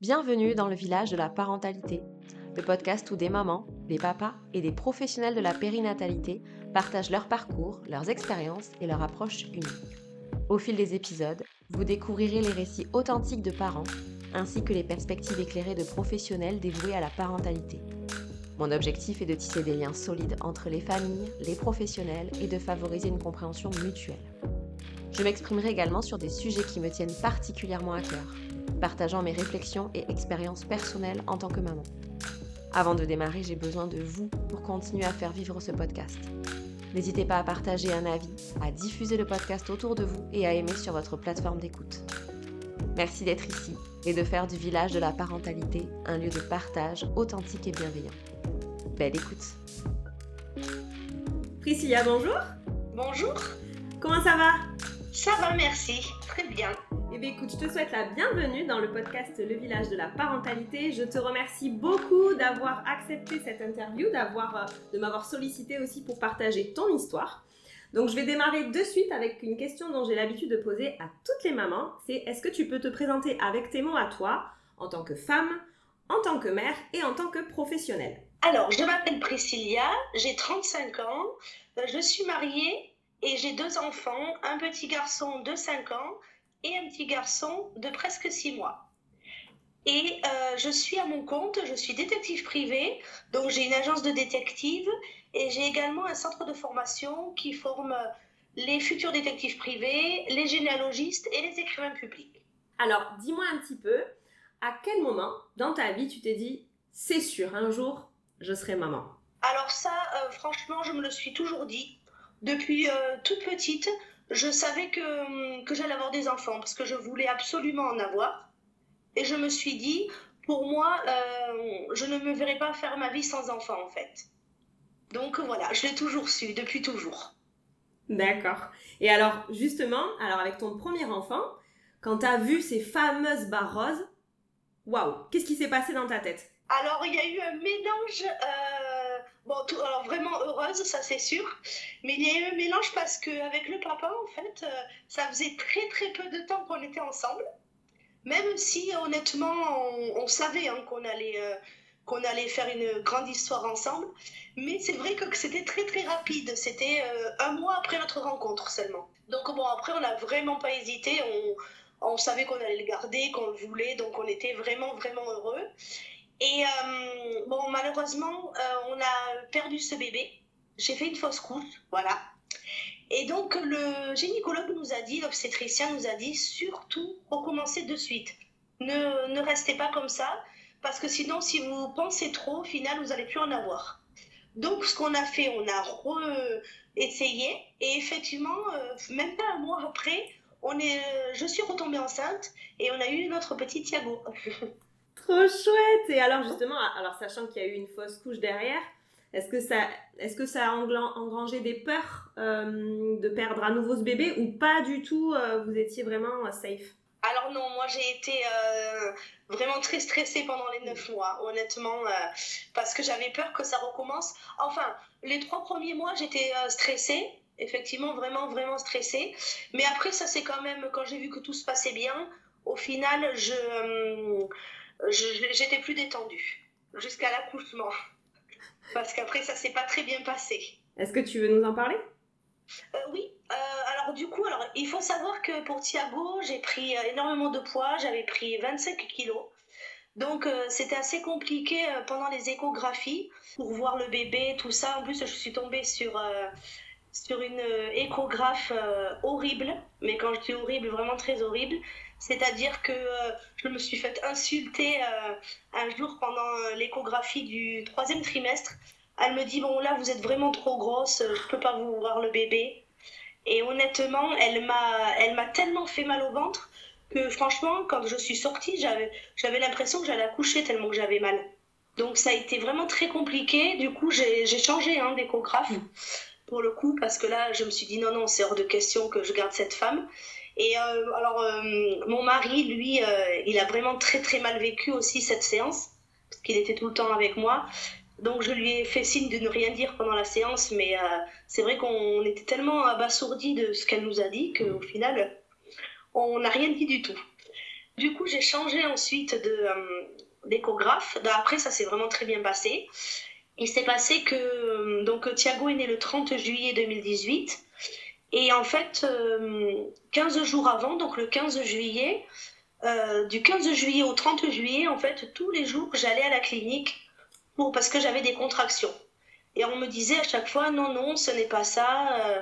Bienvenue dans le village de la parentalité, le podcast où des mamans, des papas et des professionnels de la périnatalité partagent leur parcours, leurs expériences et leur approche unique. Au fil des épisodes, vous découvrirez les récits authentiques de parents ainsi que les perspectives éclairées de professionnels dévoués à la parentalité. Mon objectif est de tisser des liens solides entre les familles, les professionnels et de favoriser une compréhension mutuelle. Je m'exprimerai également sur des sujets qui me tiennent particulièrement à cœur, partageant mes réflexions et expériences personnelles en tant que maman. Avant de démarrer, j'ai besoin de vous pour continuer à faire vivre ce podcast. N'hésitez pas à partager un avis, à diffuser le podcast autour de vous et à aimer sur votre plateforme d'écoute. Merci d'être ici et de faire du village de la parentalité un lieu de partage authentique et bienveillant. Belle écoute. Priscilla, bonjour. Bonjour. Comment ça va? Ça va, merci. Très bien. Eh bien écoute, je te souhaite la bienvenue dans le podcast Le village de la parentalité. Je te remercie beaucoup d'avoir accepté cette interview, d'avoir, euh, de m'avoir sollicité aussi pour partager ton histoire. Donc je vais démarrer de suite avec une question dont j'ai l'habitude de poser à toutes les mamans. C'est est-ce que tu peux te présenter avec tes mots à toi en tant que femme, en tant que mère et en tant que professionnelle? Alors, je m'appelle Priscilla, j'ai 35 ans, euh, je suis mariée et j'ai deux enfants, un petit garçon de 5 ans et un petit garçon de presque 6 mois. Et euh, je suis à mon compte, je suis détective privée, donc j'ai une agence de détective et j'ai également un centre de formation qui forme les futurs détectives privés, les généalogistes et les écrivains publics. Alors, dis-moi un petit peu, à quel moment dans ta vie tu t'es dit, c'est sûr, un jour, je serai maman? Alors ça, euh, franchement, je me le suis toujours dit. Depuis euh, toute petite, je savais que, que j'allais avoir des enfants parce que je voulais absolument en avoir. Et je me suis dit, pour moi, euh, je ne me verrais pas faire ma vie sans enfants en fait. Donc voilà, je l'ai toujours su, depuis toujours. D'accord. Et alors, justement, alors avec ton premier enfant, quand tu as vu ces fameuses barres roses, waouh, qu'est-ce qui s'est passé dans ta tête? Alors, il y a eu un mélange, euh, alors vraiment heureuse, ça c'est sûr, mais il y a eu un mélange parce qu'avec le papa, en fait, euh, ça faisait très très peu de temps qu'on était ensemble, même si honnêtement, on, savait hein, qu'on allait, euh, qu'on allait faire une grande histoire ensemble, mais c'est vrai que, c'était très très rapide, c'était euh, un mois après notre rencontre seulement. Donc bon, après, on n'a vraiment pas hésité, on savait qu'on allait le garder, qu'on le voulait, donc on était vraiment vraiment heureux. Et euh, bon, malheureusement, euh, on a perdu ce bébé. J'ai fait une fausse couche, voilà. Et donc, le gynécologue nous a dit, l'obstétricien nous a dit, surtout recommencer de suite. Ne, ne restez pas comme ça, parce que sinon, si vous pensez trop, au final, vous n'allez plus en avoir. Donc, ce qu'on a fait, on a re-essayé, et effectivement, euh, même pas un mois après, on est, je suis retombée enceinte, et on a eu notre petit Thiago. Trop chouette. Et alors justement, alors sachant qu'il y a eu une fausse couche derrière, est-ce que ça, est-ce que ça a engrangé des peurs euh, de perdre à nouveau ce bébé ou pas du tout euh, Vous étiez vraiment euh, safe? Alors non, moi j'ai été vraiment très stressée pendant les neuf mois, honnêtement, parce que j'avais peur que ça recommence. Enfin, les trois premiers mois j'étais stressée, effectivement vraiment vraiment stressée, mais après ça c'est quand même quand j'ai vu que tout se passait bien, au final je- j'étais plus détendue jusqu'à l'accouchement, parce qu'après ça s'est pas très bien passé. Est-ce que tu veux nous en parler? Euh, oui, euh, alors du coup, alors, il faut savoir que pour Thiago, j'ai pris euh, énormément de poids, j'avais pris 25 kilos. Donc euh, c'était assez compliqué pendant les échographies pour voir le bébé, tout ça. En plus, je suis tombée sur, sur une échographe horrible, mais quand je dis horrible, vraiment très horrible. C'est-à-dire que euh, je me suis fait insulter euh, un jour pendant euh, l'échographie du troisième trimestre. Elle me dit, bon là, vous êtes vraiment trop grosse, je peux pas vous voir le bébé. Et honnêtement, elle m'a, elle m'a tellement fait mal au ventre que franchement, quand je suis sortie, j'avais, j'avais l'impression que j'allais accoucher tellement que j'avais mal. Donc ça a été vraiment très compliqué. Du coup, j'ai, j'ai changé hein, d'échographe pour le coup parce que là, je me suis dit non, non, c'est hors de question que je garde cette femme. Et euh, alors, euh, mon mari, lui, euh, il a vraiment très très mal vécu aussi cette séance parce qu'il était tout le temps avec moi. Donc je lui ai fait signe de ne rien dire pendant la séance, mais c'est vrai qu'on était tellement abasourdis de ce qu'elle nous a dit qu'au final, on n'a rien dit du tout. Du coup, j'ai changé ensuite d'échographe. Après, ça s'est vraiment très bien passé. Il s'est passé que donc Thiago est né le 30 juillet 2018 et en fait 15 jours avant, donc le 15 juillet, du 15 juillet au 30 juillet, en fait tous les jours j'allais à la clinique pour parce que j'avais des contractions. Et on me disait à chaque fois, non, non, ce n'est pas ça. Euh,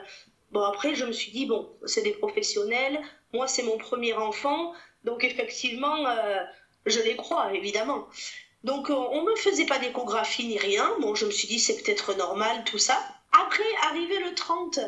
bon, après, je me suis dit, bon, c'est des professionnels. Moi, c'est mon premier enfant. Donc, effectivement, euh, je les crois, évidemment. Donc, euh, on ne me faisait pas d'échographie ni rien. Bon, je me suis dit, c'est peut-être normal, tout ça. Après, arrivé le 30,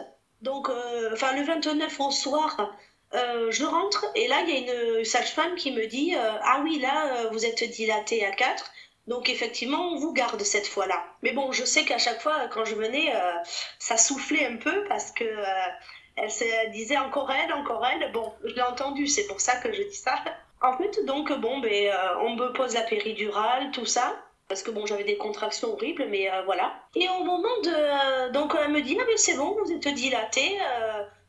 donc, enfin, le 29 au soir, je rentre et là, il y a une sage-femme qui me dit Ah oui, là, vous êtes dilatée à 4. Donc effectivement, on vous garde cette fois-là. Mais bon, je sais qu'à chaque fois, quand je venais, euh, ça soufflait un peu parce que euh, elle se disait encore elle, encore elle. Bon, je l'ai entendu, c'est pour ça que je dis ça. En fait, donc bon, ben, euh, on me pose la péridurale, tout ça. Parce que bon, j'avais des contractions horribles, mais voilà. Et au moment de. donc elle me dit, ah mais c'est bon, vous êtes dilatée.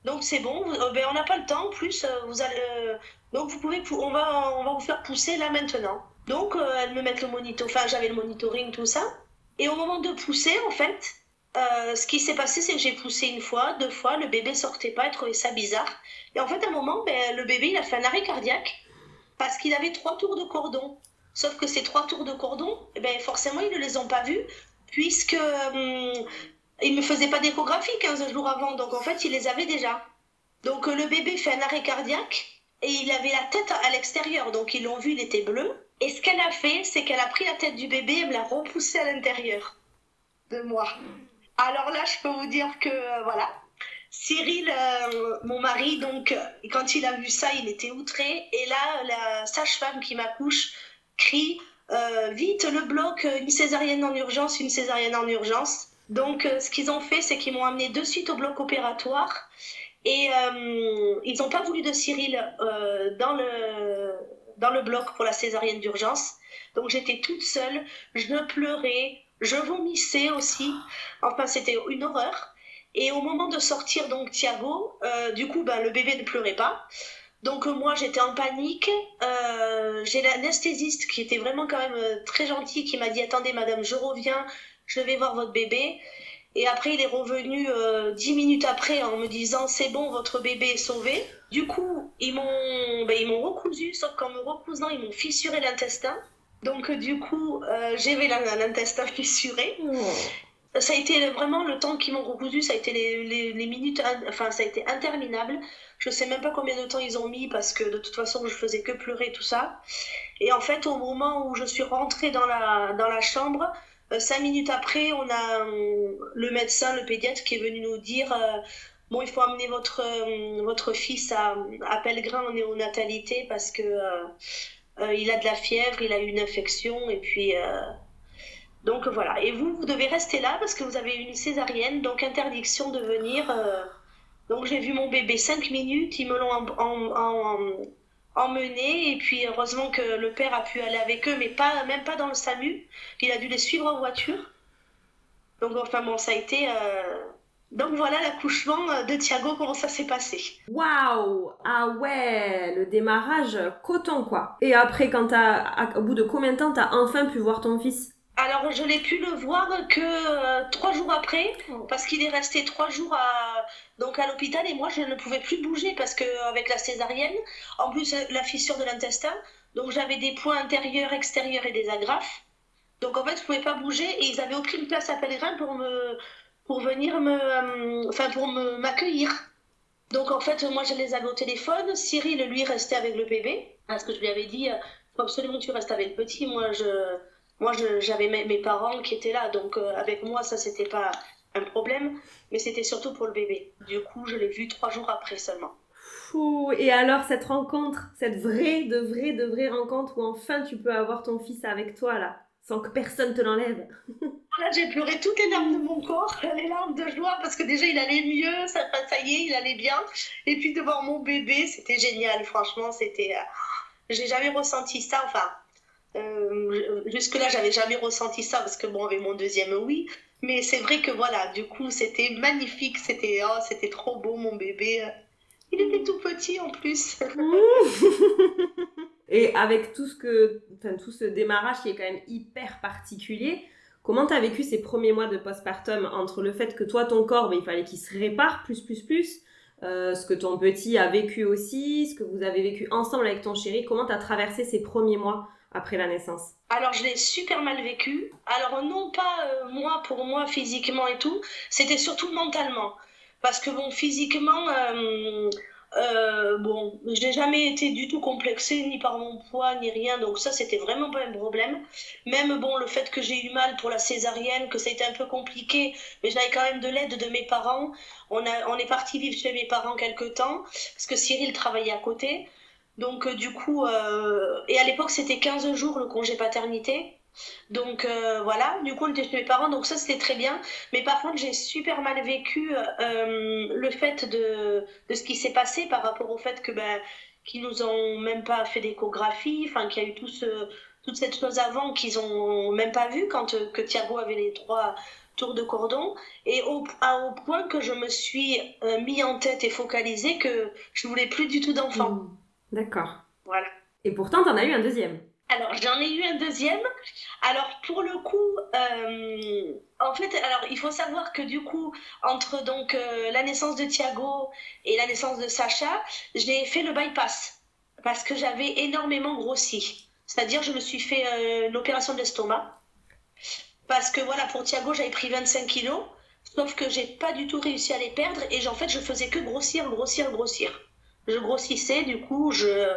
donc c'est bon, ben, on n'a pas le temps, en plus, vous allez. donc vous pouvez, on va, on va vous faire pousser là maintenant. Donc, euh, elles me mettent le monitor, enfin, j'avais le monitoring, tout ça. Et au moment de pousser, en fait, euh, ce qui s'est passé, c'est que j'ai poussé une fois, deux fois, le bébé sortait pas, elle trouvait ça bizarre. Et en fait, à un moment, ben, le bébé, il a fait un arrêt cardiaque parce qu'il avait trois tours de cordon. Sauf que ces trois tours de cordon, eh ben, forcément, ils ne les ont pas vus puisque hum, ils ne faisaient pas d'échographie 15 jours avant. Donc, en fait, ils les avaient déjà. Donc, le bébé fait un arrêt cardiaque et il avait la tête à l'extérieur. Donc, ils l'ont vu, il était bleu. Et ce qu'elle a fait, c'est qu'elle a pris la tête du bébé et me l'a repoussé à l'intérieur de moi. Alors là, je peux vous dire que euh, voilà. Cyril, euh, mon mari, donc, quand il a vu ça, il était outré. Et là, la sage-femme qui m'accouche crie euh, Vite, le bloc, une césarienne en urgence, une césarienne en urgence. Donc, ce qu'ils ont fait, c'est qu'ils m'ont amené de suite au bloc opératoire. Et ils n'ont pas voulu de Cyril dans le dans le bloc pour la césarienne d'urgence. Donc j'étais toute seule, je pleurais, je vomissais aussi. Enfin, c'était une horreur. Et au moment de sortir donc Thiago, euh, du coup, ben, le bébé ne pleurait pas. Donc euh, moi, j'étais en panique. Euh, j'ai l'anesthésiste qui était vraiment quand même très gentil, qui m'a dit attendez, madame, je reviens, je vais voir votre bébé. Et après, il est revenu dix minutes après en me disant c'est bon, votre bébé est sauvé. Du coup, ils m'ont ben, m'ont recousu, sauf qu'en me recousant, ils m'ont fissuré l'intestin. Donc, euh, du coup, euh, j'avais l'intestin fissuré. Oh. Ça a été vraiment le temps qu'ils m'ont recousu, ça a été les, les, minutes, enfin, ça a été interminable. Je sais même pas combien de temps ils ont mis parce que de toute façon, je faisais que pleurer, tout ça. Et en fait, au moment où je suis rentrée dans la, dans la chambre, euh, cinq minutes après, on a le médecin, le pédiatre qui est venu nous dire bon, il faut amener votre, euh, votre fils à, à Pellegrin en néonatalité parce que euh, euh, il a de la fièvre, il a eu une infection et puis donc voilà. Et vous, vous devez rester là parce que vous avez une césarienne, donc interdiction de venir. donc j'ai vu mon bébé cinq minutes, ils me l'ont emmené et puis heureusement que le père a pu aller avec eux, mais pas même pas dans le SAMU. Il a dû les suivre en voiture. Donc enfin bon, ça a été donc voilà l'accouchement euh, de Thiago, comment ça s'est passé. Waouh Ah ouais, le démarrage coton quoi. Et après, quand t'as, au bout de combien de temps t'as enfin pu voir ton fils? Alors, je l'ai pu le voir que euh, trois jours après, oh. parce qu'il est resté trois jours à, donc à l'hôpital et moi je ne pouvais plus bouger parce que avec la césarienne, en plus la fissure de l'intestin, donc j'avais des points intérieurs, extérieurs et des agrafes. Donc en fait, je pouvais pas bouger et ils avaient aucune place à Pèlerin pour me pour venir me, euh, enfin pour m'accueillir. Donc en fait, moi je les avais au téléphone. Cyril, lui, restait avec le bébé. Parce que je lui avais dit, euh, faut absolument que tu restes avec le petit. Moi, je, moi j'avais mes, parents qui étaient là. Donc euh, avec moi, ça, c'était pas un problème. Mais c'était surtout pour le bébé. Du coup, je l'ai vu trois jours après seulement. Fou. Et alors, cette rencontre, cette vraie, de vraie, de vraie rencontre où enfin tu peux avoir ton fils avec toi là sans que personne te l'enlève. Là, j'ai pleuré toutes les larmes de mon corps, les larmes de joie, parce que déjà, il allait mieux, ça, ça y est, il allait bien. Et puis, devant mon bébé, c'était génial, franchement, c'était... Euh, j'ai jamais ressenti ça, enfin... Euh, jusque-là, j'avais jamais ressenti ça, parce que bon, avec mon deuxième, oui. Mais c'est vrai que voilà, du coup, c'était magnifique, c'était oh, c'était trop beau, mon bébé. Il était tout petit en plus. Et avec tout ce, que, tout ce démarrage qui est quand même hyper particulier, comment tu as vécu ces premiers mois de postpartum entre le fait que toi, ton corps, ben, il fallait qu'il se répare plus, plus, plus, euh, ce que ton petit a vécu aussi, ce que vous avez vécu ensemble avec ton chéri, comment tu as traversé ces premiers mois après la naissance Alors je l'ai super mal vécu. Alors non pas euh, moi pour moi physiquement et tout, c'était surtout mentalement. Parce que bon, physiquement, euh, euh, bon, je n'ai jamais été du tout complexée ni par mon poids ni rien, donc ça c'était vraiment pas un problème. Même bon, le fait que j'ai eu mal pour la césarienne, que ça a été un peu compliqué, mais j'avais quand même de l'aide de mes parents. On, a, on est parti vivre chez mes parents quelque temps, parce que Cyril travaillait à côté. Donc, euh, du coup, euh, et à l'époque, c'était 15 jours le congé paternité. Donc euh, voilà, du coup on était chez mes parents, donc ça c'était très bien. Mais par contre j'ai super mal vécu le fait de, de ce qui s'est passé par rapport au fait que ben, qu'ils nous ont même pas fait d'échographie, enfin qu'il y a eu tout ce, toute cette chose avant qu'ils ont même pas vu quand que Thiago avait les trois tours de cordon et au, au point que je me suis mis en tête et focalisé que je voulais plus du tout d'enfants. Mmh. D'accord. Voilà. Et pourtant, tu en as eu un deuxième. Alors, j'en ai eu un deuxième. Alors, pour le coup, euh, en fait, alors, il faut savoir que du coup, entre donc euh, la naissance de Thiago et la naissance de Sacha, j'ai fait le bypass parce que j'avais énormément grossi. C'est-à-dire, je me suis fait euh, une opération d'estomac parce que voilà, pour Thiago, j'avais pris 25 kilos, sauf que j'ai pas du tout réussi à les perdre et en fait, je faisais que grossir, grossir, grossir je grossissais, du coup, je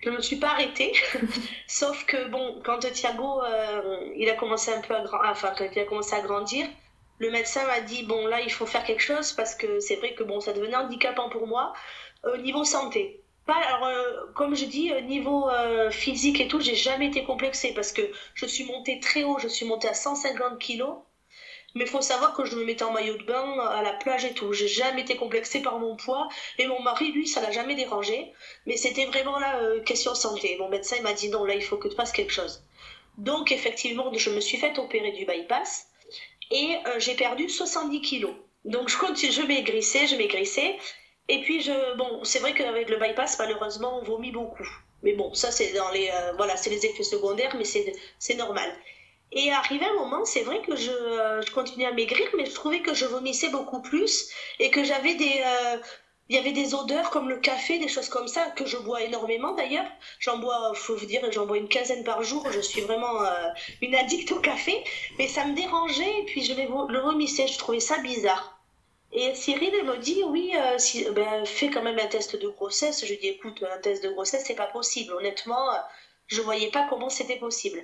je me suis pas arrêtée. Sauf que bon, quand Thiago euh, il a commencé un peu à enfin quand il a commencé à grandir, le médecin m'a dit bon là il faut faire quelque chose parce que c'est vrai que bon ça devenait handicapant pour moi au niveau santé. Pas, alors, euh, comme je dis, niveau euh, physique et tout, j'ai jamais été complexée parce que je suis montée très haut, je suis montée à 150 kilos mais il faut savoir que je me mettais en maillot de bain à la plage et tout. J'ai jamais été complexée par mon poids. Et mon mari, lui, ça l'a jamais dérangé. Mais c'était vraiment la euh, question santé. Mon médecin m'a dit non, là, il faut que tu fasses quelque chose. Donc, effectivement, je me suis fait opérer du bypass. Et euh, j'ai perdu 70 kilos. Donc, je continue, je maigrissais, je maigrissais. Et puis, je, bon, c'est vrai qu'avec le bypass, malheureusement, on vomit beaucoup. Mais bon, ça, c'est dans les, euh, voilà, c'est les effets secondaires, mais c'est normal. Et arrivé un moment, c'est vrai que je, euh, je, continuais à maigrir, mais je trouvais que je vomissais beaucoup plus et que j'avais des, euh, il y avait des odeurs comme le café, des choses comme ça que je bois énormément d'ailleurs. J'en bois, faut vous dire, j'en bois une quinzaine par jour. Je suis vraiment euh, une addict au café, mais ça me dérangeait et puis je le vomissais. Je trouvais ça bizarre. Et Cyril elle me dit oui, si, ben, fais quand même un test de grossesse. Je lui dis écoute, un test de grossesse c'est pas possible. Honnêtement, je voyais pas comment c'était possible.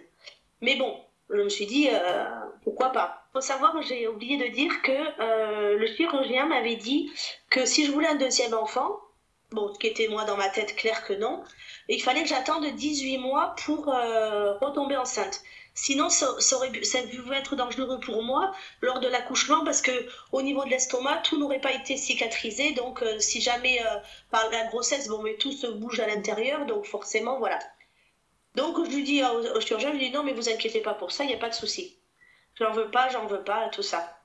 Mais bon, je me suis dit, euh, pourquoi pas faut savoir, j'ai oublié de dire que euh, le chirurgien m'avait dit que si je voulais un deuxième enfant, bon, ce qui était moi dans ma tête clair que non, il fallait que j'attende 18 mois pour euh, retomber enceinte. Sinon, ça, aurait, ça pouvait être dangereux pour moi lors de l'accouchement parce que au niveau de l'estomac, tout n'aurait pas été cicatrisé. Donc, si jamais par la grossesse, bon, mais tout se bouge à l'intérieur, donc forcément, voilà. Donc je lui dis au, chirurgien, je lui dis non mais vous inquiétez pas pour ça, il n'y a pas de souci. J'en veux pas, j'en veux pas, tout ça.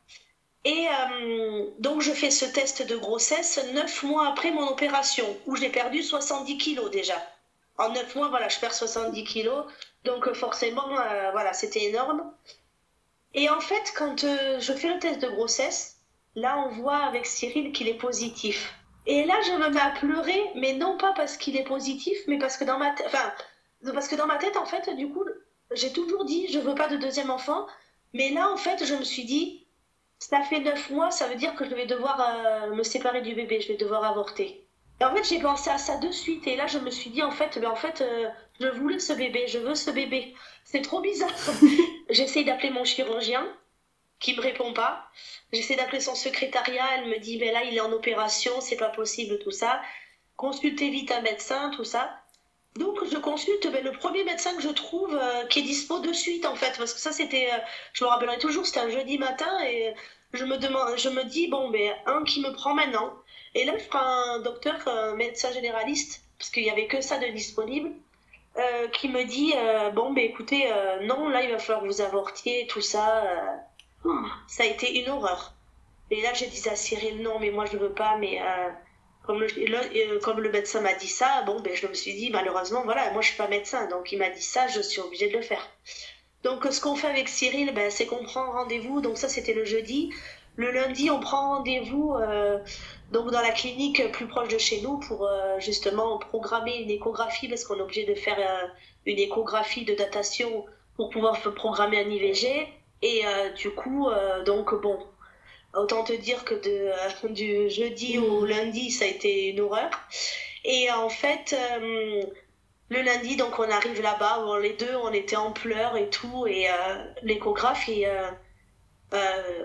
Et euh, donc je fais ce test de grossesse neuf mois après mon opération, où j'ai perdu 70 kilos déjà. En neuf mois, voilà, je perds 70 kilos. Donc forcément, euh, voilà, c'était énorme. Et en fait, quand euh, je fais le test de grossesse, là on voit avec Cyril qu'il est positif. Et là, je me mets à pleurer, mais non pas parce qu'il est positif, mais parce que dans ma tête, enfin, parce que dans ma tête, en fait, du coup, j'ai toujours dit, je veux pas de deuxième enfant. Mais là, en fait, je me suis dit, ça fait neuf mois, ça veut dire que je vais devoir euh, me séparer du bébé, je vais devoir avorter. Et en fait, j'ai pensé à ça de suite. Et là, je me suis dit, en fait, ben, en fait euh, je voulais ce bébé, je veux ce bébé. C'est trop bizarre. J'essaie d'appeler mon chirurgien, qui me répond pas. J'essaie d'appeler son secrétariat, elle me dit, mais ben là, il est en opération, c'est pas possible, tout ça. Consultez vite un médecin, tout ça. Donc je consulte le premier médecin que je trouve euh, qui est dispo de suite en fait parce que ça c'était euh, je me rappellerai toujours c'était un jeudi matin et je me demande je me dis bon ben un qui me prend maintenant. Et là je prends un docteur un médecin généraliste parce qu'il y avait que ça de disponible euh, qui me dit bon ben écoutez non là il va falloir vous avortiez tout ça ça a été une horreur. Et là j'ai dit à Cyril non mais moi je veux pas mais comme le, comme le médecin m'a dit ça, bon, ben, je me suis dit, malheureusement, voilà, moi je suis pas médecin, donc il m'a dit ça, je suis obligée de le faire. Donc ce qu'on fait avec Cyril, ben, c'est qu'on prend rendez-vous, donc ça c'était le jeudi. Le lundi, on prend rendez-vous donc dans la clinique plus proche de chez nous pour justement programmer une échographie parce qu'on est obligé de faire une échographie de datation pour pouvoir programmer un IVG. Et euh, du coup, euh, donc bon, autant te dire que de, euh, du jeudi au lundi, ça a été une horreur. Et en fait, le lundi, donc on arrive là-bas, où les deux, on était en pleurs et tout, et l'échographe est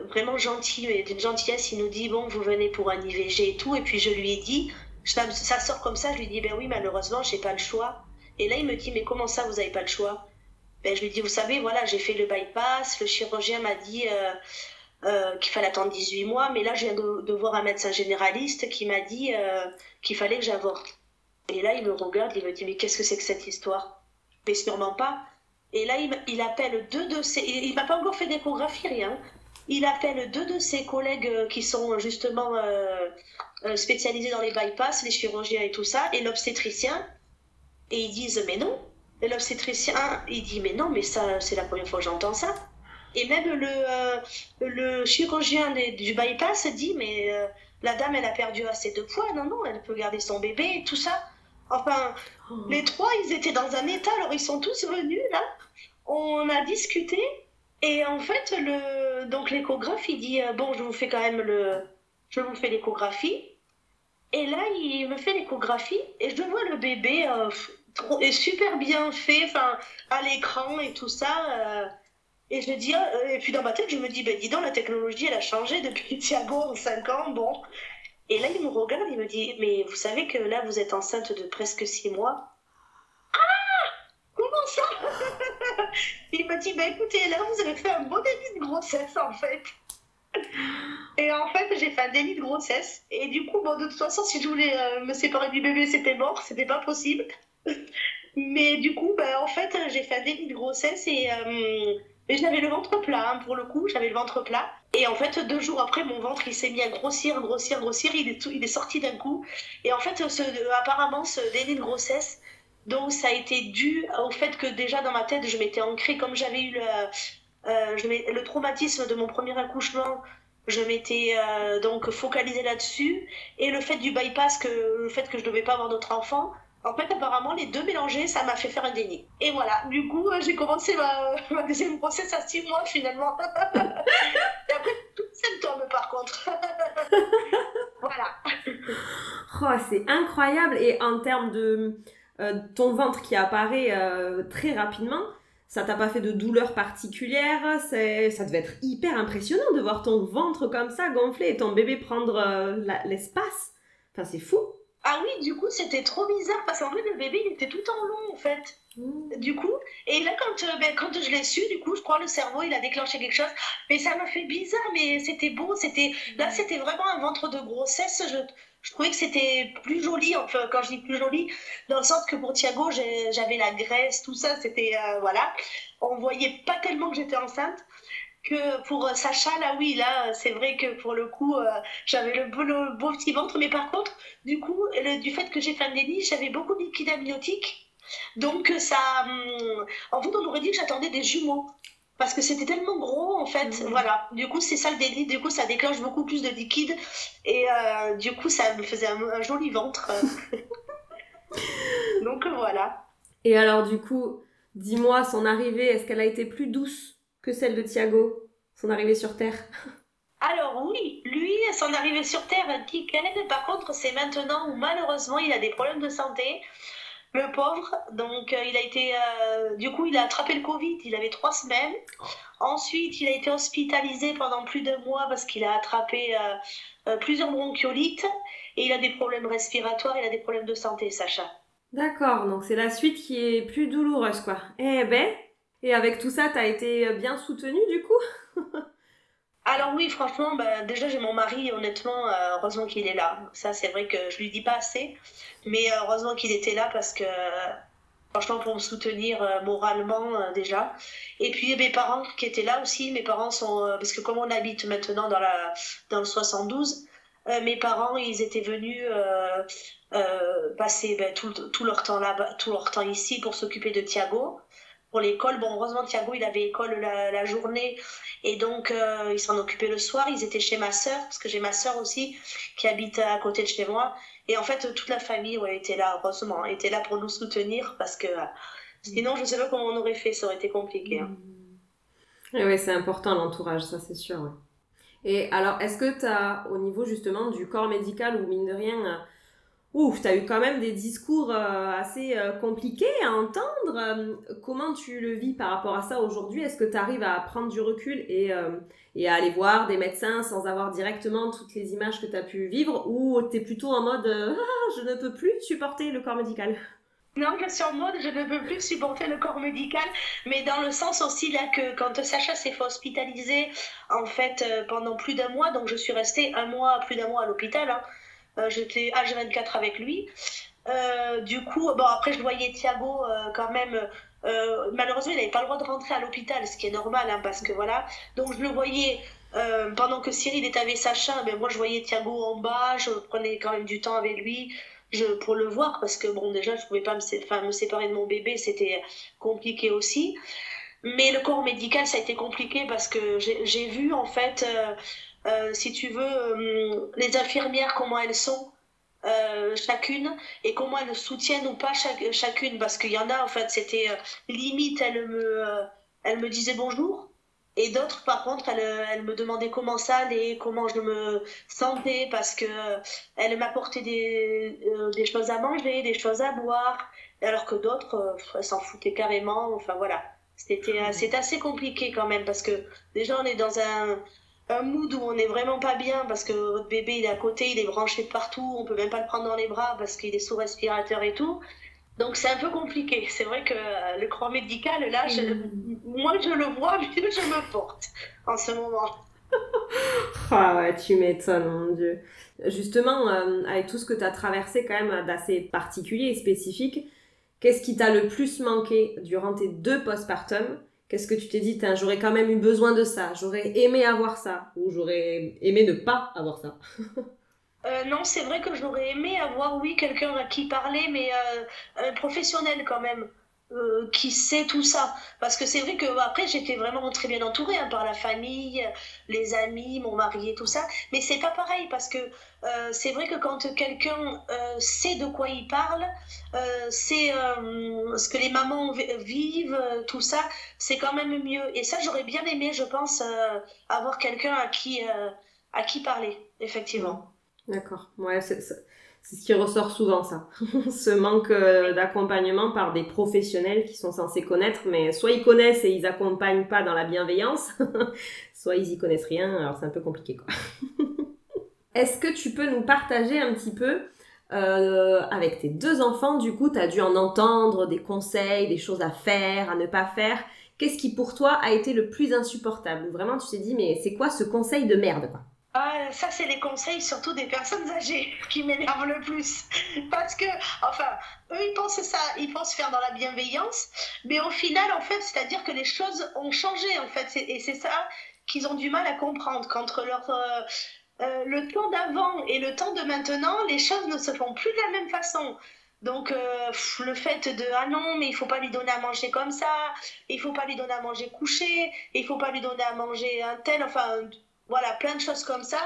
vraiment gentil, et d'une gentillesse, il nous dit, bon, vous venez pour un IVG et tout, et puis je lui ai dit, ça sort comme ça, je lui dis, ben oui, malheureusement, j'ai pas le choix. Et là, il me dit, mais comment ça, vous avez pas le choix? Ben, je lui dis, vous savez, voilà, j'ai fait le bypass, le chirurgien m'a dit euh, euh, qu'il fallait attendre 18 mois, mais là, je viens de, voir un médecin généraliste qui m'a dit euh, qu'il fallait que j'avorte. Et là, il me regarde, il me dit, mais qu'est-ce que c'est que cette histoire? Mais sûrement pas. Et là, il, appelle deux de ses... Il m'a pas encore fait d'échographie, rien. Il appelle deux de ses collègues qui sont justement spécialisés dans les bypass, les chirurgiens et tout ça, et l'obstétricien. Et ils disent, mais non, et l'obstétricien, il dit Mais non, mais ça, c'est la première fois que j'entends ça. Et même le, euh, le chirurgien du bypass dit Mais euh, la dame, elle a perdu assez de poids. Non, non, elle peut garder son bébé et tout ça. Enfin, oh. les trois, ils étaient dans un état. Alors, ils sont tous venus là. On a discuté. Et en fait, le, donc l'échographe, il dit euh, Bon, je vous fais quand même le. Je vous fais l'échographie. Et là, il me fait l'échographie et je vois le bébé est super bien fait, enfin, à l'écran et tout ça. Euh, et je dis, euh, et puis dans ma tête, je me dis, ben dis donc, la technologie, elle a changé depuis Thiago en 5 ans, bon. Et là, il me regarde, il me dit, mais vous savez que là, vous êtes enceinte de presque 6 mois Ah Comment ça? Il m'a dit, ben écoutez, là, vous avez fait un beau début de grossesse, en fait. Et en fait, j'ai fait un délit de grossesse. Et du coup, bon, de toute façon, si je voulais euh, me séparer du bébé, c'était mort, c'était pas possible. Mais du coup, bah, en fait, j'ai fait un début de grossesse et, euh, j'avais le ventre plat, hein, pour le coup, j'avais le ventre plat. Et en fait, deux jours après, mon ventre, il s'est mis à grossir, grossir, grossir, il est, il est sorti d'un coup. Et en fait, ce, apparemment, ce déni de grossesse, donc ça a été dû au fait que déjà dans ma tête, je m'étais ancrée, comme j'avais eu le, euh, le traumatisme de mon premier accouchement, je m'étais euh, donc focalisée là-dessus. Et le fait du bypass, que, le fait que je ne devais pas avoir d'autres enfants, en fait, apparemment, les deux mélangés, ça m'a fait faire un déni. Et voilà, du coup, euh, j'ai commencé ma, deuxième grossesse à six mois finalement. Et après, tout symptômes par contre. voilà. Oh, c'est incroyable. Et en termes de euh, ton ventre qui apparaît euh, très rapidement, ça t'a pas fait de douleur particulière? Ça devait être hyper impressionnant de voir ton ventre comme ça gonfler et ton bébé prendre l'espace. Enfin, c'est fou. Ah oui, du coup, c'était trop bizarre parce qu'en fait, le bébé, il était tout en long, en fait. Mmh. Du coup, et là, quand, euh, ben, quand je l'ai su, du coup, je crois le cerveau, il a déclenché quelque chose. Mais ça m'a fait bizarre, mais c'était beau. C'était Là, c'était vraiment un ventre de grossesse. Je, je trouvais que c'était plus joli, enfin, quand je dis plus joli, dans le sens que pour Thiago, j'avais la graisse, tout ça, c'était. Euh, voilà. On voyait pas tellement que j'étais enceinte que pour euh, Sacha, là oui, là c'est vrai que pour le coup euh, j'avais le beau, petit ventre, mais par contre, du coup, du fait que j'ai fait un déni, j'avais beaucoup de liquide amniotique. Donc ça, hum, en fait, on aurait dit que j'attendais des jumeaux. Parce que c'était tellement gros, en fait, mmh. voilà. Du coup, c'est ça le déni. Du coup, ça déclenche beaucoup plus de liquide. Et euh, du coup, ça me faisait un joli ventre. Donc voilà. Et alors, du coup, dis-moi, son arrivée, est-ce qu'elle a été plus douce que celle de Thiago, son arrivée sur Terre alors oui, lui, son arrivée sur Terre, nickel. Par contre, c'est maintenant où malheureusement il a des problèmes de santé, le pauvre. Donc euh, il a été, euh, du coup, il a attrapé le Covid. Il avait trois semaines. Ensuite, il a été hospitalisé pendant plus d'un mois parce qu'il a attrapé euh, plusieurs bronchiolites et il a des problèmes respiratoires. Il a des problèmes de santé, Sacha. D'accord. Donc c'est la suite qui est plus douloureuse, quoi. Eh ben, et avec tout ça, tu as été bien soutenue du coup? Alors oui, franchement, bah, déjà j'ai mon mari, honnêtement, euh, heureusement qu'il est là. Ça, c'est vrai que je lui dis pas assez, mais euh, heureusement qu'il était là parce que, franchement, pour me soutenir euh, moralement déjà. Et puis mes parents qui étaient là aussi, mes parents sont, parce que comme on habite maintenant dans, la, dans le 72, mes parents, ils étaient venus passer ben, tout, tout, leur temps là, tout leur temps ici pour s'occuper de Thiago pour l'école. Bon, heureusement, Thiago, il avait école la, journée et donc euh, il s'en occupait le soir. Ils étaient chez ma soeur, parce que j'ai ma soeur aussi qui habite à côté de chez moi. Et en fait, toute la famille ouais, était là, heureusement, était là pour nous soutenir parce que euh, sinon, je ne sais pas comment on aurait fait, ça aurait été compliqué. Hein. Oui, c'est important l'entourage, ça c'est sûr. Et alors, est-ce que tu as, au niveau justement du corps médical, ou mine de rien, ouf, tu as eu quand même des discours euh, assez euh, compliqués à entendre. Euh, comment tu le vis par rapport à ça aujourd'hui? Est-ce que tu arrives à prendre du recul et, et, à aller voir des médecins sans avoir directement toutes les images que tu as pu vivre? Ou tu es plutôt en mode ah, je ne peux plus supporter le corps médical? Non, je suis en mode je ne peux plus supporter le corps médical, mais dans le sens aussi là que quand Sacha s'est fait hospitaliser en fait pendant plus d'un mois, donc je suis restée un mois, plus d'un mois à l'hôpital. Hein, j'étais H24 avec lui. Euh, du coup, bon, après, je voyais Thiago euh, quand même. malheureusement, il n'avait pas le droit de rentrer à l'hôpital, ce qui est normal, hein, parce que voilà. Donc, je le voyais pendant que Cyril était avec Sacha, mais moi, je voyais Thiago en bas, je prenais quand même du temps avec lui. Je, pour le voir parce que bon déjà je pouvais pas me, séparer de mon bébé c'était compliqué aussi mais le corps médical ça a été compliqué parce que j'ai vu en fait euh, si tu veux, euh, les infirmières, comment elles sont euh, chacune et comment elles soutiennent ou pas chaque, chacune. Parce qu'il y en a en fait c'était limite elles me elles me disaient bonjour et d'autres par contre elles, elles, me demandaient comment ça allait comment je me sentais parce que elles m'apportaient des, des choses à manger des choses à boire alors que d'autres s'en foutaient carrément enfin voilà. C'était c'est assez compliqué quand même parce que déjà on est dans un un mood où on n'est vraiment pas bien parce que votre bébé il est à côté, il est branché de partout, on peut même pas le prendre dans les bras parce qu'il est sous respirateur et tout. Donc c'est un peu compliqué. C'est vrai que euh, le croix médical, là, mm. moi je le vois, mais je me porte en ce moment. ah ouais, tu m'étonnes, mon Dieu. Justement, euh, avec tout ce que tu as traversé quand même d'assez particulier et spécifique, qu'est-ce qui t'a le plus manqué durant tes deux postpartum Qu'est-ce que tu t'es dit J'aurais quand même eu besoin de ça, j'aurais aimé avoir ça, ou j'aurais aimé ne pas avoir ça euh, non, c'est vrai que j'aurais aimé avoir, oui, quelqu'un à qui parler, mais euh, un professionnel quand même. Euh, qui sait tout ça. Parce que c'est vrai que après j'étais vraiment très bien entourée hein, par la famille, les amis, mon mari et tout ça. Mais c'est pas pareil parce que euh, c'est vrai que quand quelqu'un euh, sait de quoi il parle, c'est ce que les mamans vivent, tout ça, c'est quand même mieux. Et ça j'aurais bien aimé, je pense, avoir quelqu'un à qui à qui parler, effectivement. D'accord. Ouais, c'est c'est ce qui ressort souvent, ça. ce manque euh, d'accompagnement par des professionnels qui sont censés connaître, mais soit ils connaissent et ils accompagnent pas dans la bienveillance, soit ils y connaissent rien, alors c'est un peu compliqué, quoi. Est-ce que tu peux nous partager un petit peu euh, avec tes deux enfants, du coup, tu as dû en entendre des conseils, des choses à faire, à ne pas faire. Qu'est-ce qui pour toi a été le plus insupportable? Vraiment, tu t'es dit, mais c'est quoi ce conseil de merde ah, ça, c'est les conseils surtout des personnes âgées qui m'énervent le plus. Parce que, enfin, eux, ils pensent ça, ils pensent faire dans la bienveillance, mais au final, en fait, c'est-à-dire que les choses ont changé, en fait. Et c'est ça qu'ils ont du mal à comprendre. Qu'entre leur. Euh, euh, le temps d'avant et le temps de maintenant, les choses ne se font plus de la même façon. Donc le fait de ah non mais il faut pas lui donner à manger comme ça, il faut pas lui donner à manger couché, il faut pas lui donner à manger un tel, enfin voilà, plein de choses comme ça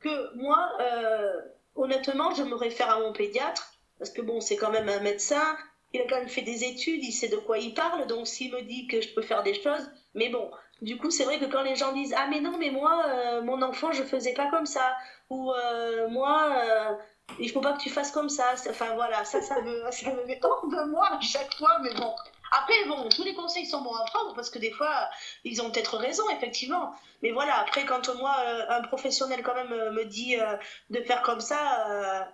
que moi, euh, honnêtement, je me réfère à mon pédiatre parce que bon, c'est quand même un médecin. Il a quand même fait des études, il sait de quoi il parle, donc s'il me dit que je peux faire des choses, mais bon, du coup, c'est vrai que quand les gens disent ah mais non, mais moi, euh, mon enfant, je faisais pas comme ça, ou euh, moi, il faut pas que tu fasses comme ça. Enfin voilà, ça, ça me, ça me met hors de moi à chaque fois, mais bon. Après, bon, tous les conseils sont bons à prendre parce que des fois, ils ont peut-être raison, effectivement. Mais voilà, après, quand moi, euh, un professionnel quand même euh, me dit euh, de faire comme ça,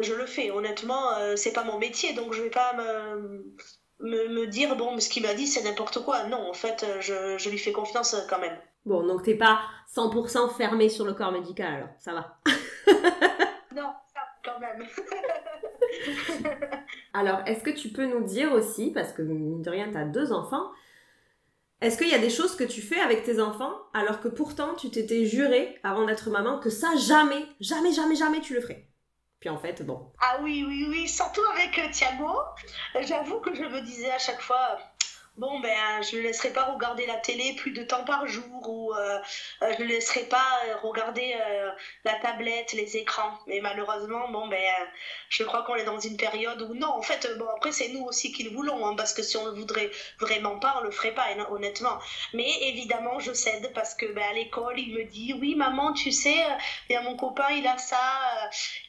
je le fais. Honnêtement, c'est pas mon métier, donc je vais pas me, me, dire, bon, ce qu'il m'a dit, c'est n'importe quoi. Non, en fait, je, je lui fais confiance quand même. Bon, donc t'es pas 100% fermé sur le corps médical, alors ça va. non, ça, quand même. Alors, est-ce que tu peux nous dire aussi, parce que mine de rien, tu as deux enfants, Est-ce qu'il y a des choses que tu fais avec tes enfants alors que pourtant tu t'étais juré avant d'être maman que ça jamais, jamais, jamais, jamais tu le ferais? Puis en fait, bon. Ah oui, oui, oui, surtout avec euh, Thiago. J'avoue que je me disais à chaque fois, bon ben je ne laisserai pas regarder la télé plus de temps par jour ou euh, euh, je ne laisserai pas euh, regarder la tablette, les écrans. Mais malheureusement, bon ben je crois qu'on est dans une période où non, en fait, bon après c'est nous aussi qui le voulons, hein, parce que si on ne voudrait vraiment pas, on le ferait pas, honnêtement. Mais évidemment, je cède parce que ben, à l'école, il me dit oui maman, tu sais, il y a mon copain, il a ça,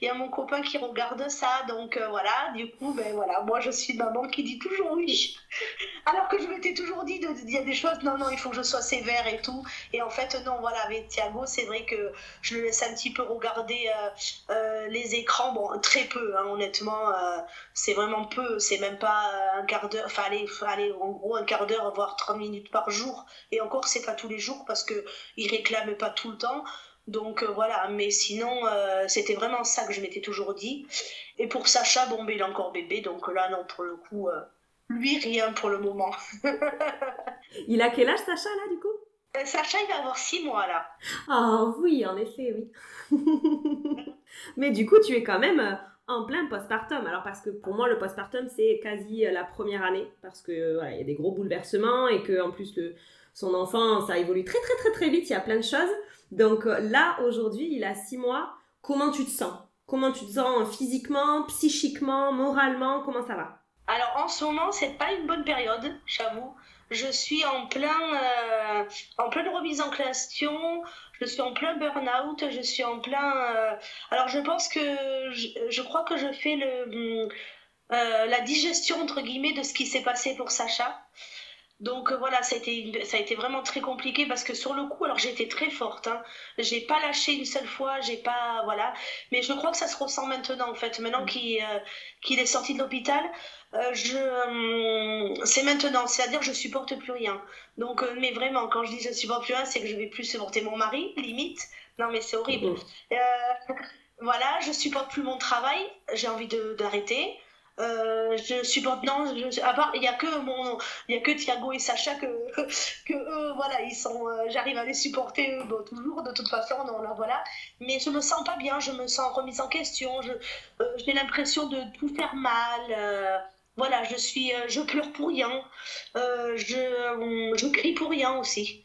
il y a mon copain qui regarde ça, donc voilà. Du coup, ben voilà, moi je suis maman qui dit toujours oui. Alors que je m'étais toujours dit, il y a des choses, non, non, il faut que je sois sévère et tout. Et en fait, non, voilà, avec Thiago, c'est vrai que je le laisse un petit peu regarder euh, euh, les écrans, bon, très peu, hein, honnêtement, euh, c'est vraiment peu, c'est même pas un quart d'heure, enfin, allez, allez, en gros, un quart d'heure, voire 30 minutes par jour. Et encore, c'est pas tous les jours parce qu'il réclame pas tout le temps. Donc voilà, mais sinon, c'était vraiment ça que je m'étais toujours dit. Et pour Sacha, bon, ben, il est encore bébé, donc là, non, pour le coup, lui, rien pour le moment. il a quel âge, Sacha, là, du coup? Euh, Sacha, il va avoir 6 mois, là. Ah oui, en effet, oui. Mais du coup, tu es quand même euh, en plein postpartum. Alors, parce que pour moi, le postpartum, c'est quasi euh, la première année. Parce que voilà, il y a des gros bouleversements et que en plus, le, son enfant, ça évolue très, très, très, très vite. Il y a plein de choses. Donc là, aujourd'hui, il a 6 mois. Comment tu te sens? Comment tu te sens physiquement, psychiquement, moralement? Comment ça va? Alors en ce moment, c'est pas une bonne période, j'avoue. Je suis en plein, euh, en pleine remise en question. Je suis en plein burn-out. Je suis en plein. Euh, alors je pense que je, crois que je fais le euh, la digestion entre guillemets de ce qui s'est passé pour Sacha. Donc euh, voilà, ça a, été, ça a été vraiment très compliqué parce que sur le coup, alors été très forte, hein. j'ai pas lâché une seule fois, j'ai pas voilà, mais je crois que ça se ressent maintenant en fait, maintenant mm. qu'il euh, qu'il est sorti de l'hôpital, euh, je hum, c'est maintenant, c'est-à-dire je supporte plus rien. Donc mais vraiment, quand je dis je supporte plus rien, c'est que je vais plus supporter mon mari, limite. Non mais c'est horrible. Mm. voilà, je supporte plus mon travail, j'ai envie d'arrêter. Euh, je supporte non à part il y a que mon il y a que Thiago et Sacha que que eux voilà ils sont euh, j'arrive à les supporter eux bon, toujours de toute façon non là voilà. Mais je me sens pas bien je me sens remise en question je euh, j'ai l'impression de tout faire mal voilà je suis je pleure pour rien je je crie pour rien aussi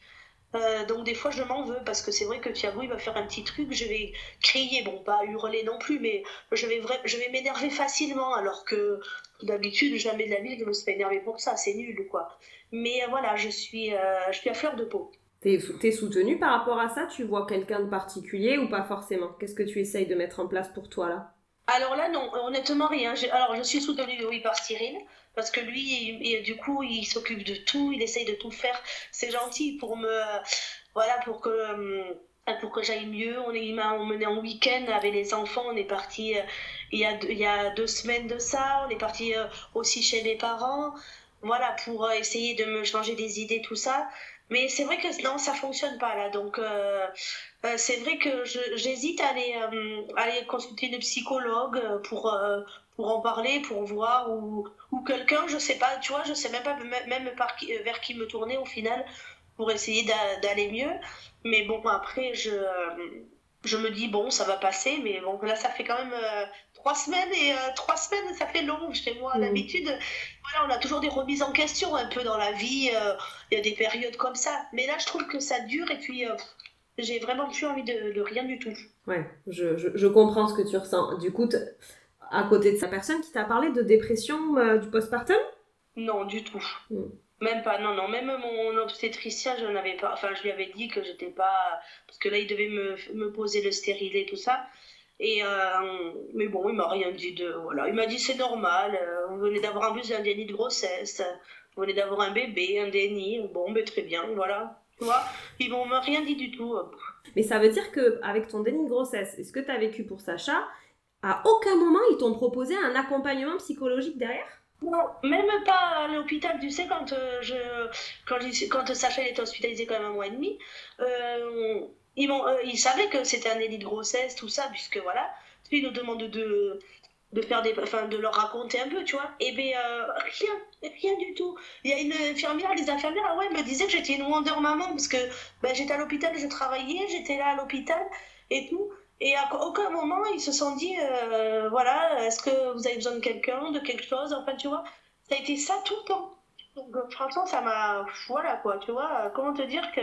euh, donc des fois je m'en veux parce que c'est vrai que Thiago il va faire un petit truc, je vais crier, bon pas hurler non plus, mais je vais, je vais m'énerver facilement alors que d'habitude jamais de la vie je me serais énervé pour ça, c'est nul quoi. Mais euh, voilà, je suis, euh, je suis à fleur de peau. T'es es soutenu par rapport à ça? Tu vois quelqu'un de particulier ou pas forcément? Qu'est-ce que tu essayes de mettre en place pour toi là? Alors là, non, honnêtement, rien. Alors, je suis soutenue, oui, par Cyril, parce que lui, du coup, il s'occupe de tout, il essaye de tout faire. C'est gentil pour me. Voilà, pour que. Euh, pour que j'aille mieux, on est on menait en week-end avec les enfants, on est parti euh, il, y a, il y a deux semaines de ça, on est parti euh, aussi chez mes parents, voilà, pour essayer de me changer des idées, tout ça. Mais c'est vrai que non, ça fonctionne pas là. Donc euh, euh, c'est vrai que j'hésite à aller, euh, aller consulter une psychologue pour, pour en parler, pour voir, ou, ou quelqu'un, je sais pas, tu vois, je sais même pas même par vers qui me tourner au final pour essayer d'aller mieux. Mais bon, après, je, je me dis, bon, ça va passer, mais bon, là, ça fait quand même trois semaines et euh, trois semaines, ça fait long chez moi. Mm. D'habitude, voilà, on a toujours des remises en question un peu dans la vie. Euh, il y a des périodes comme ça. Mais là, je trouve que ça dure et puis euh, j'ai vraiment plus envie de, rien du tout. Ouais, je, je, comprends ce que tu ressens. Du coup, à côté de sa personne qui t'a parlé de dépression du postpartum? Non, du tout. Mm. Même pas, non, non, même mon obstétricien, je n'avais pas, enfin, je lui avais dit que j'étais pas, parce que là, il devait me, me poser le stérilet et tout ça. Et, euh, mais bon, il m'a rien dit de. Voilà. Il m'a dit c'est normal, euh, vous venez d'avoir un déni de grossesse, vous venez d'avoir un bébé, un déni. Bon, mais très bien, voilà. Tu vois, ils m'ont rien dit du tout. Mais ça veut dire qu'avec ton déni de grossesse, est ce que tu as vécu pour Sacha, à aucun moment ils t'ont proposé un accompagnement psychologique derrière? Non, même pas à l'hôpital, tu sais, quand, euh, je, quand, quand Sacha était hospitalisé quand même un mois et demi, euh, ils, euh, ils savaient que c'était un délit de grossesse, tout ça, puisque voilà, ils nous demandent de, de faire des enfin de leur raconter un peu tu vois. Et ben rien rien du tout. Il y a une infirmière les infirmières ah ouais me disaient que j'étais une Wonder maman parce que ben, j'étais à l'hôpital je travaillais j'étais là à l'hôpital et tout. Et à aucun moment ils se sont dit voilà est-ce que vous avez besoin de quelqu'un de quelque chose enfin tu vois. Ça a été ça tout le temps donc, euh, franchement, ça m'a. Voilà quoi, tu vois. Comment te dire que.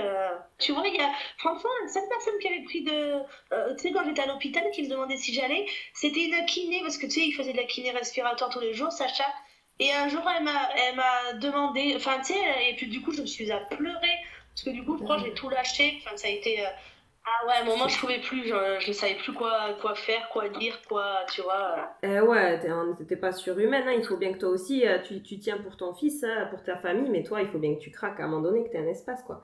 Tu vois, il y a. Franchement, cette personne qui avait pris de. Euh, tu sais, quand j'étais à l'hôpital, qui me demandait si j'allais, c'était une kiné, parce que tu sais, il faisait de la kiné respiratoire tous les jours, Sacha. Et un jour, elle m'a, elle m'a demandé. Enfin, tu sais, et puis du coup, je me suis à pleurer. Parce que du coup, je crois que j'ai tout lâché. Enfin, ça a été. Euh, ah ouais, à un moment, je pouvais plus, je, ne savais plus quoi, quoi faire, quoi dire, quoi, tu vois. Euh, ouais, t'étais pas surhumaine, hein. il faut bien que toi aussi, euh, tu, tu tiens pour ton fils, hein, pour ta famille, mais toi, il faut bien que tu craques à un moment donné, que tu aies un espace, quoi.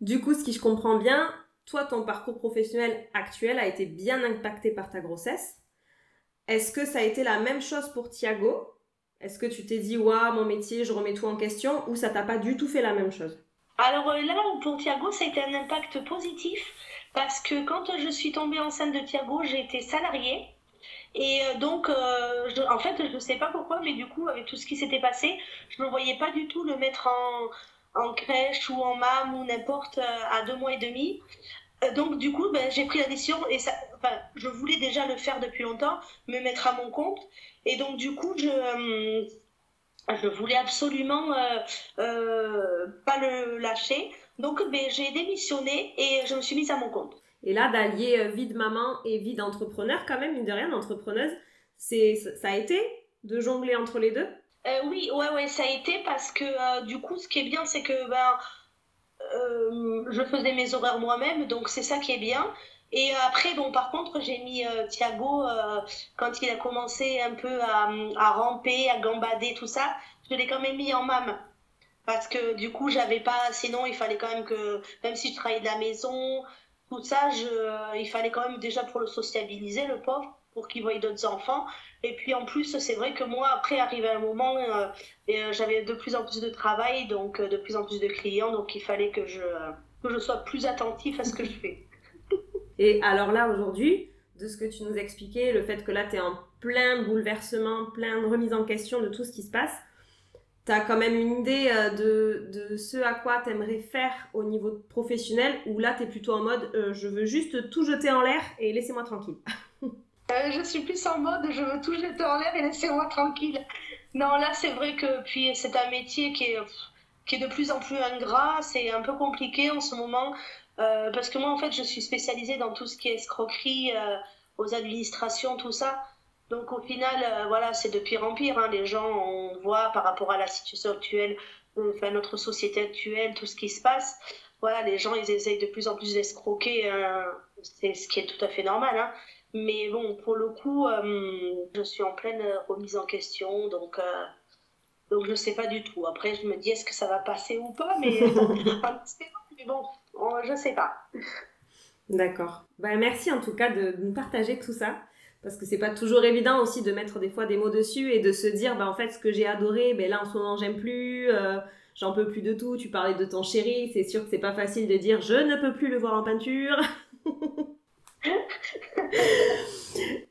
Du coup, ce qui je comprends bien, toi, ton parcours professionnel actuel a été bien impacté par ta grossesse. Est-ce que ça a été la même chose pour Thiago? Est-ce que tu t'es dit, waouh, mon métier, je remets tout en question, ou ça t'a pas du tout fait la même chose? Alors euh, là, pour Thiago, ça a été un impact positif parce que quand je suis tombée enceinte de Thiago, j'ai été salariée. Et euh, donc, euh, en fait, je ne sais pas pourquoi, mais du coup, avec tout ce qui s'était passé, je ne me voyais pas du tout le mettre en, crèche ou en mam ou n'importe euh, à deux mois et demi. Donc, du coup, ben, j'ai pris la décision, et ça, enfin, je voulais déjà le faire depuis longtemps, me mettre à mon compte. Et donc, du coup, je, je voulais absolument pas le lâcher. Donc ben, j'ai démissionné et je me suis mise à mon compte. Et là, d'allier euh, vie de maman et vie d'entrepreneur, quand même, mine de rien, d'entrepreneuse, c'est, ça a été de jongler entre les deux? Euh, Oui, ouais, ouais, ça a été parce que euh, du coup, ce qui est bien, c'est que ben, je faisais mes horaires moi-même, donc c'est ça qui est bien. Et après, bon, par contre, j'ai mis Thiago, quand il a commencé un peu à, à, ramper, à gambader, tout ça, je l'ai quand même mis en mam parce que du coup j'avais pas sinon il fallait quand même que même si je travaillais de la maison tout ça il fallait quand même déjà pour le sociabiliser le pauvre pour qu'il voie d'autres enfants. Et puis en plus c'est vrai que moi après arrivé un moment euh, euh, j'avais de plus en plus de travail donc euh, de plus en plus de clients donc il fallait que je que je sois plus attentif à ce que je fais. Et alors là aujourd'hui de ce que tu nous expliquais le fait que là tu es en plein bouleversement plein de remise en question de tout ce qui se passe tu as quand même une idée euh, de, de ce à quoi tu aimerais faire au niveau professionnel ou là tu es plutôt en mode euh, je veux juste tout jeter en l'air et laissez-moi tranquille euh, Je suis plus en mode je veux tout jeter en l'air et laissez-moi tranquille. Non, là c'est vrai que puis c'est un métier qui est, qui est de plus en plus ingrat, c'est un peu compliqué en ce moment parce que moi en fait je suis spécialisée dans tout ce qui est escroquerie aux administrations, tout ça. Donc au final, euh, voilà, c'est de pire en pire. Hein. Les gens, on voit par rapport à la situation actuelle, enfin notre société actuelle, tout ce qui se passe. Voilà, les gens, ils essayent de plus en plus d'escroquer. Hein. C'est ce qui est tout à fait normal. Hein. Mais bon, pour le coup, euh, je suis en pleine remise en question, donc euh, donc je sais pas du tout. Après, je me dis est-ce que ça va passer ou pas, mais, mais bon, je sais pas. D'accord. Bah, merci en tout cas de nous partager tout ça parce que c'est pas toujours évident aussi de mettre des fois des mots dessus et de se dire bah en fait ce que j'ai adoré là en ce moment j'aime plus euh, j'en peux plus de tout tu parlais de ton chéri c'est sûr que c'est pas facile de dire je ne peux plus le voir en peinture.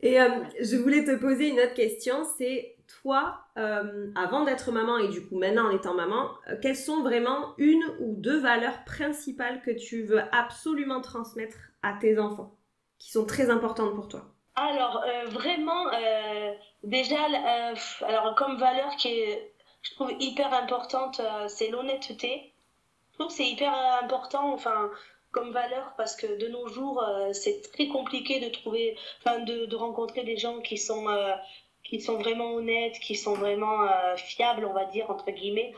Et euh, je voulais te poser une autre question c'est toi euh, avant d'être maman et du coup maintenant en étant maman quelles sont vraiment une ou deux valeurs principales que tu veux absolument transmettre à tes enfants qui sont très importantes pour toi? Alors, euh, vraiment, euh, déjà, euh, alors comme valeur qui est, je trouve, hyper importante, c'est l'honnêteté. Je trouve que c'est hyper important, enfin, comme valeur, parce que de nos jours, c'est très compliqué de trouver, enfin, de, de, rencontrer des gens qui sont, qui sont vraiment honnêtes, qui sont vraiment fiables, on va dire, entre guillemets.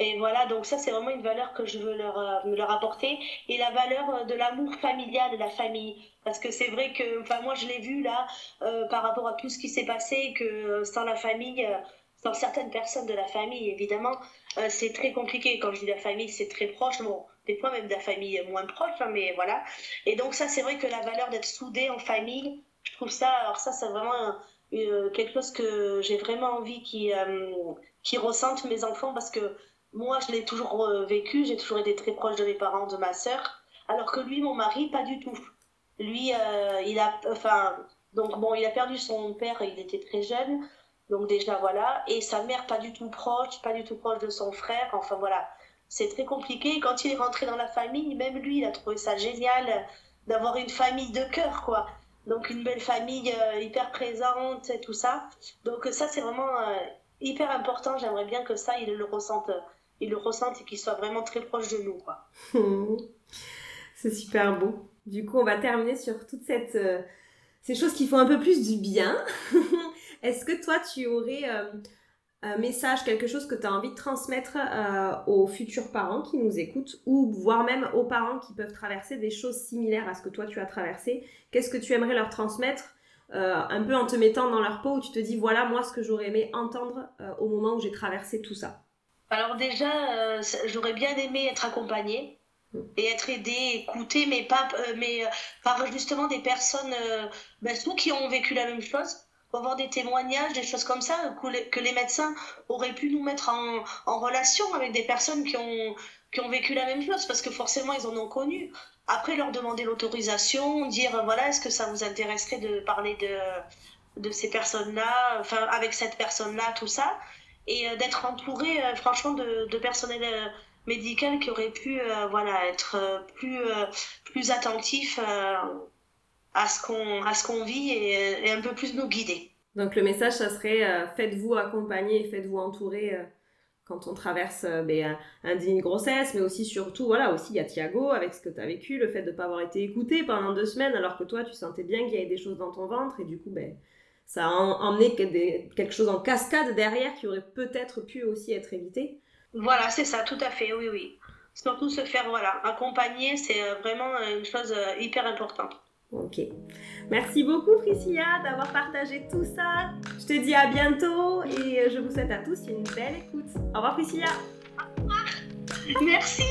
Et voilà, donc ça, c'est vraiment une valeur que je veux leur, euh, leur apporter. Et la valeur euh, de l'amour familial de la famille. Parce que c'est vrai que, enfin, moi, je l'ai vu là, euh, par rapport à tout ce qui s'est passé, que sans la famille, sans certaines personnes de la famille, évidemment, c'est très compliqué. Quand je dis la famille, c'est très proche. Bon, des fois même de la famille moins proche, hein, mais voilà. Et donc, ça, c'est vrai que la valeur d'être soudé en famille, je trouve ça, alors ça, c'est vraiment quelque chose que j'ai vraiment envie qui, qui ressentent mes enfants parce que moi, je l'ai toujours euh, vécu, j'ai toujours été très proche de mes parents, de ma sœur, alors que lui, mon mari, pas du tout. Lui, euh, il a, enfin, Donc bon, il a perdu son père, il était très jeune. Donc déjà voilà, et sa mère pas du tout proche, pas du tout proche de son frère. Enfin voilà, c'est très compliqué. Quand il est rentré dans la famille, même lui, il a trouvé ça génial d'avoir une famille de cœur, quoi. Donc une belle famille euh, hyper présente et tout ça. Donc ça, c'est vraiment hyper important. J'aimerais bien que ça, il le ressente, il le ressente et qu'il soit vraiment très proche de nous, quoi. c'est super beau. Du coup, on va terminer sur toute cette euh, ces choses qui font un peu plus du bien. Est-ce que toi, tu aurais euh, un message, quelque chose que tu as envie de transmettre euh, aux futurs parents qui nous écoutent ou voire même aux parents qui peuvent traverser des choses similaires à ce que toi tu as traversé? Qu'est-ce que tu aimerais leur transmettre un peu en te mettant dans leur peau où tu te dis voilà moi ce que j'aurais aimé entendre au moment où j'ai traversé tout ça? Alors déjà, j'aurais bien aimé être accompagnée mm. et être aidée, écoutée, mais pas mais par justement des personnes ben, qui ont vécu la même chose avoir des témoignages, des choses comme ça, que les, médecins auraient pu nous mettre en, en, relation avec des personnes qui ont, qui ont vécu la même chose, parce que forcément, ils en ont connu. Après, leur demander l'autorisation, dire, voilà, est-ce que ça vous intéresserait de parler de, de ces personnes-là, enfin, avec cette personne-là, tout ça, et euh, d'être entouré, euh, franchement, de, personnel euh, médical qui aurait pu, voilà, être plus, plus attentif à ce qu'on à ce qu'on vit et, un peu plus nous guider. Donc le message, ça serait faites-vous accompagner, faites-vous entourer quand on traverse euh, ben, un, une grossesse, mais aussi surtout, voilà, aussi il y a Thiago avec ce que tu as vécu, le fait de ne pas avoir été écouté pendant deux semaines alors que toi tu sentais bien qu'il y avait des choses dans ton ventre et du coup, ben, ça a emmené quelque chose en cascade derrière qui aurait peut-être pu aussi être évité. Voilà, c'est ça, tout à fait, oui, oui. Surtout se faire voilà, accompagner, c'est vraiment une chose hyper importante. Ok. Merci beaucoup Priscilla d'avoir partagé tout ça. Je te dis à bientôt et je vous souhaite à tous une belle écoute. Au revoir Priscilla. Au revoir. Merci.